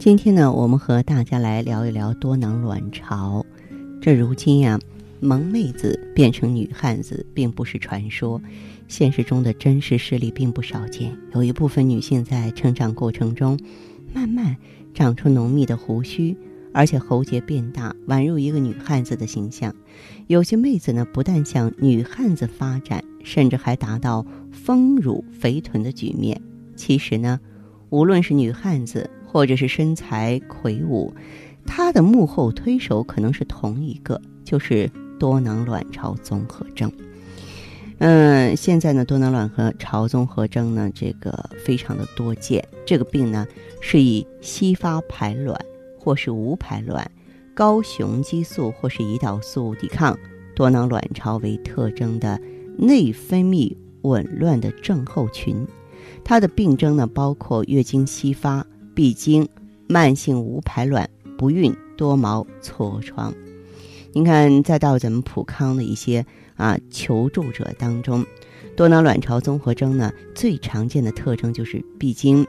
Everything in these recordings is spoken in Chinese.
今天呢，我们和大家来聊一聊多囊卵巢。这如今呀，萌妹子变成女汉子并不是传说，现实中的真实事例并不少见。有一部分女性在成长过程中，慢慢长出浓密的胡须，而且喉结变大，宛如一个女汉子的形象。有些妹子呢，不但向女汉子发展，甚至还达到丰乳肥臀的局面。其实呢，无论是女汉子，或者是身材魁梧，他的幕后推手可能是同一个，就是多囊卵巢综合征。嗯，现在呢，多囊卵巢综合征呢，这个非常的多见。这个病呢，是以稀发排卵或是无排卵、高雄激素或是胰岛素抵抗多囊卵巢为特征的内分泌紊乱的症候群。它的病征呢，包括月经稀发。闭经、慢性无排卵、不孕、多毛、痤疮。您看，再到咱们普康的一些啊求助者当中，多囊卵巢综合征呢，最常见的特征就是闭经、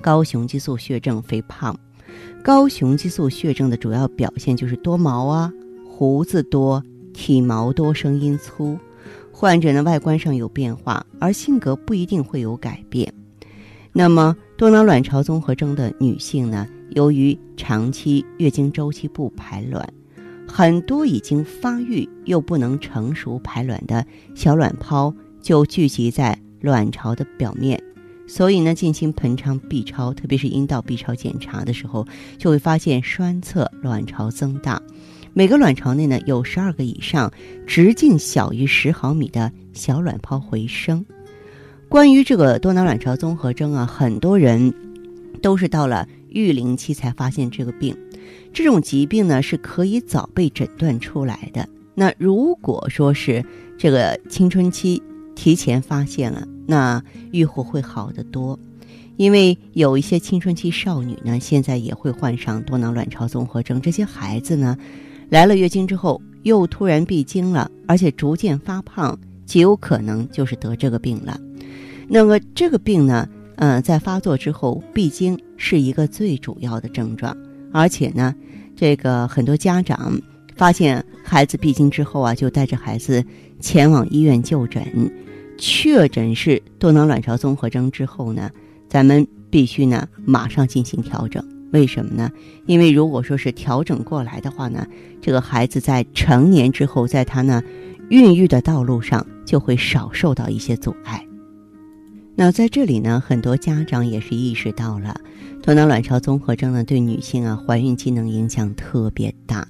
高雄激素血症、肥胖。高雄激素血症的主要表现就是多毛啊、胡子多、体毛多、声音粗。患者呢，外观上有变化，而性格不一定会有改变。那么，多囊卵巢综合征的女性呢，由于长期月经周期不排卵，很多已经发育又不能成熟排卵的小卵泡就聚集在卵巢的表面，所以呢，进行盆腔 B 超，特别是阴道 B 超检查的时候，就会发现栓侧卵巢增大，每个卵巢内呢有十二个以上直径小于十毫米的小卵泡回声。关于这个多囊卵巢综合征啊，很多人都是到了育龄期才发现这个病。这种疾病呢是可以早被诊断出来的。那如果说是这个青春期提前发现了，那愈后会好得多。因为有一些青春期少女呢，现在也会患上多囊卵巢综合征。这些孩子呢，来了月经之后又突然闭经了，而且逐渐发胖，极有可能就是得这个病了。那么这个病呢，嗯，在发作之后，闭经是一个最主要的症状，而且呢，这个很多家长发现孩子闭经之后啊，就带着孩子前往医院就诊，确诊是多囊卵巢综合征之后呢，咱们必须呢马上进行调整。为什么呢？因为如果说是调整过来的话呢，这个孩子在成年之后，在他呢孕育的道路上就会少受到一些阻碍。那在这里呢，很多家长也是意识到了，多囊卵巢综合征呢对女性啊怀孕机能影响特别大。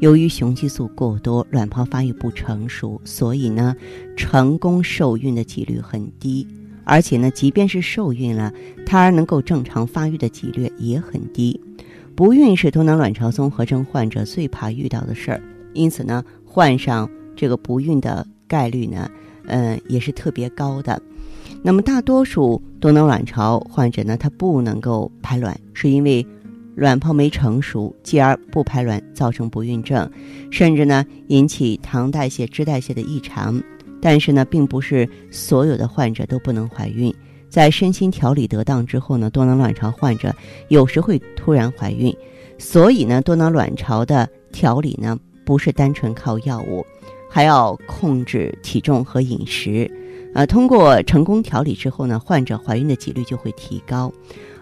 由于雄激素过多，卵泡发育不成熟，所以呢，成功受孕的几率很低。而且呢，即便是受孕了，胎儿能够正常发育的几率也很低。不孕是多囊卵巢综合征患者最怕遇到的事儿，因此呢，患上这个不孕的概率呢，嗯，也是特别高的。那么，大多数多囊卵巢患者呢，他不能够排卵，是因为卵泡没成熟，继而不排卵，造成不孕症，甚至呢引起糖代谢、脂代谢的异常。但是呢，并不是所有的患者都不能怀孕，在身心调理得当之后呢，多囊卵巢患者有时会突然怀孕。所以呢，多囊卵巢的调理呢，不是单纯靠药物，还要控制体重和饮食。呃，通过成功调理之后呢，患者怀孕的几率就会提高，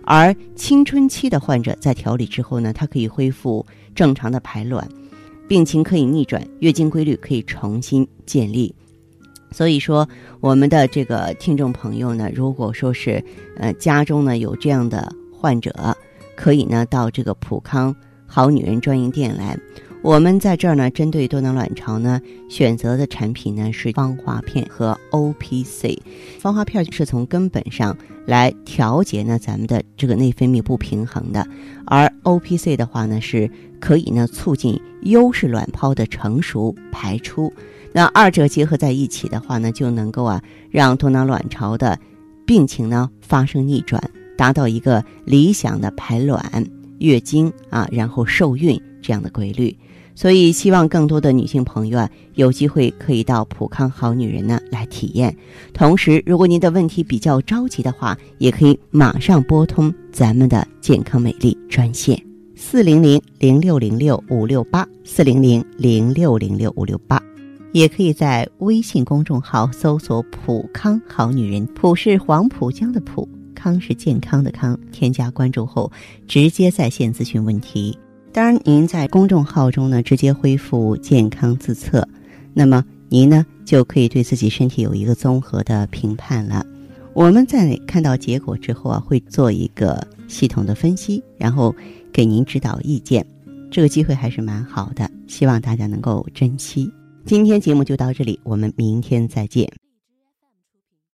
而青春期的患者在调理之后呢，它可以恢复正常的排卵，病情可以逆转，月经规律可以重新建立。所以说，我们的这个听众朋友呢，如果说是呃家中呢有这样的患者，可以呢到这个普康好女人专营店来。我们在这儿呢，针对多囊卵巢呢，选择的产品呢是芳华片和 O P C。芳华片是从根本上来调节呢咱们的这个内分泌不平衡的，而 O P C 的话呢，是可以呢促进优势卵泡的成熟排出。那二者结合在一起的话呢，就能够啊让多囊卵巢的病情呢发生逆转，达到一个理想的排卵、月经啊，然后受孕这样的规律。所以，希望更多的女性朋友啊，有机会可以到普康好女人呢来体验。同时，如果您的问题比较着急的话，也可以马上拨通咱们的健康美丽专线四零零零六零六五六八四零零零六零六五六八，也可以在微信公众号搜索“普康好女人”，普是黄浦江的浦，康是健康的康。添加关注后，直接在线咨询问题。当然，您在公众号中呢直接恢复健康自测，那么您呢就可以对自己身体有一个综合的评判了。我们在看到结果之后啊，会做一个系统的分析，然后给您指导意见。这个机会还是蛮好的，希望大家能够珍惜。今天节目就到这里，我们明天再见。